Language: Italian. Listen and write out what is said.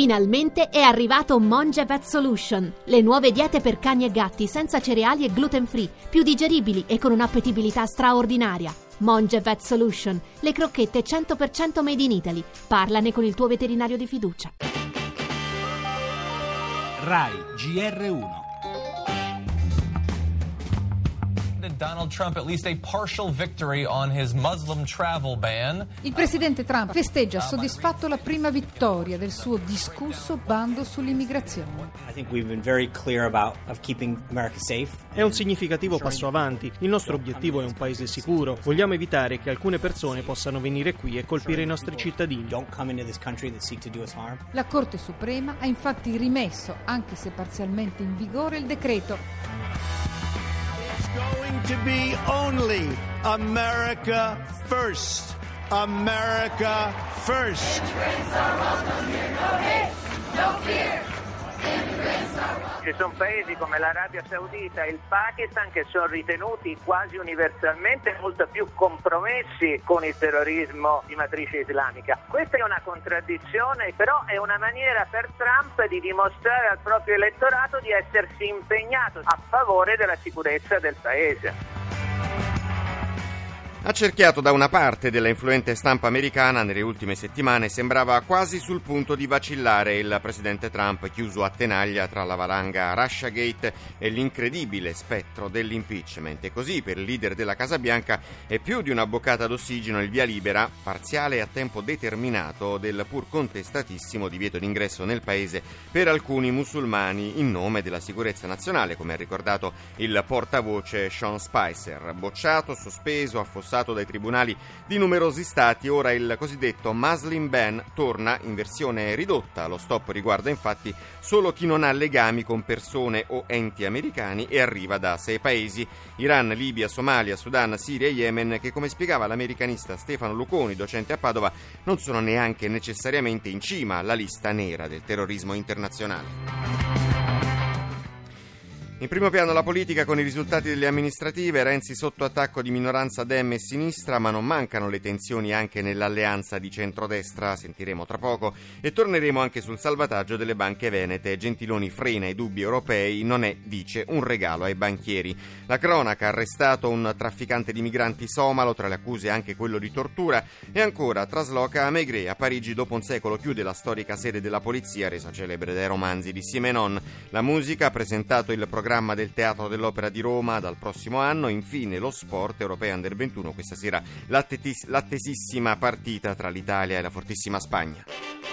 Finalmente è arrivato Monge Vet Solution, le nuove diete per cani e gatti senza cereali e gluten free, più digeribili e con un'appetibilità straordinaria. Monge Vet Solution, le crocchette 100% made in Italy. Parlane con il tuo veterinario di fiducia. RAI GR1 Il presidente Trump festeggia soddisfatto la prima vittoria del suo discusso bando sull'immigrazione. È un significativo passo avanti. Il nostro obiettivo è un paese sicuro. Vogliamo evitare che alcune persone possano venire qui e colpire i nostri cittadini. La Corte Suprema ha infatti rimesso, anche se parzialmente in vigore, il decreto to be only America first. America first. Immigrants are welcome here. No hate, no fear. Ci sono paesi come l'Arabia Saudita e il Pakistan che sono ritenuti quasi universalmente molto più compromessi con il terrorismo di matrice islamica. Questa è una contraddizione, però è una maniera per Trump di dimostrare al proprio elettorato di essersi impegnato a favore della sicurezza del paese. Accerchiato da una parte della influente stampa americana nelle ultime settimane, sembrava quasi sul punto di vacillare il presidente Trump, chiuso a tenaglia tra la valanga Russiagate e l'incredibile spettro dell'impeachment. E così, per il leader della Casa Bianca, è più di una boccata d'ossigeno il via libera, parziale e a tempo determinato, del pur contestatissimo divieto d'ingresso nel paese per alcuni musulmani in nome della sicurezza nazionale, come ha ricordato il portavoce Sean Spicer. Bocciato, sospeso, affossato affossato dai tribunali di numerosi stati, ora il cosiddetto Muslim ban torna in versione ridotta. Lo stop riguarda infatti solo chi non ha legami con persone o enti americani e arriva da sei paesi, Iran, Libia, Somalia, Sudan, Siria e Yemen, che come spiegava l'americanista Stefano Luconi, docente a Padova, non sono neanche necessariamente in cima alla lista nera del terrorismo internazionale. In primo piano la politica con i risultati delle amministrative, Renzi sotto attacco di minoranza Dem e sinistra, ma non mancano le tensioni anche nell'alleanza di centrodestra, sentiremo tra poco, e torneremo anche sul salvataggio delle banche venete. Gentiloni frena i dubbi europei, non è, dice, un regalo ai banchieri. La cronaca ha arrestato un trafficante di migranti somalo, tra le accuse anche quello di tortura, e ancora trasloca a Maigret a Parigi dopo un secolo chiude la storica sede della polizia, resa celebre dai romanzi di Simenon. La musica ha presentato il programma programma del Teatro dell'Opera di Roma dal prossimo anno. Infine lo sport europeo under 21. Questa sera l'attesissima partita tra l'Italia e la fortissima Spagna.